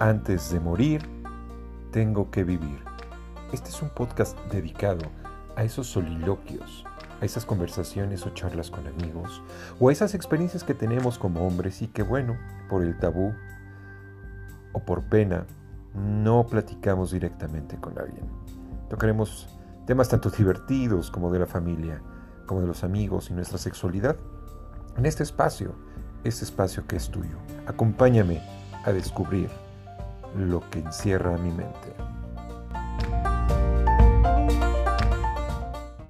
Antes de morir, tengo que vivir. Este es un podcast dedicado a esos soliloquios, a esas conversaciones o charlas con amigos, o a esas experiencias que tenemos como hombres y que, bueno, por el tabú o por pena, no platicamos directamente con alguien. Tocaremos temas tanto divertidos como de la familia, como de los amigos y nuestra sexualidad en este espacio, este espacio que es tuyo. Acompáñame a descubrir lo que encierra mi mente.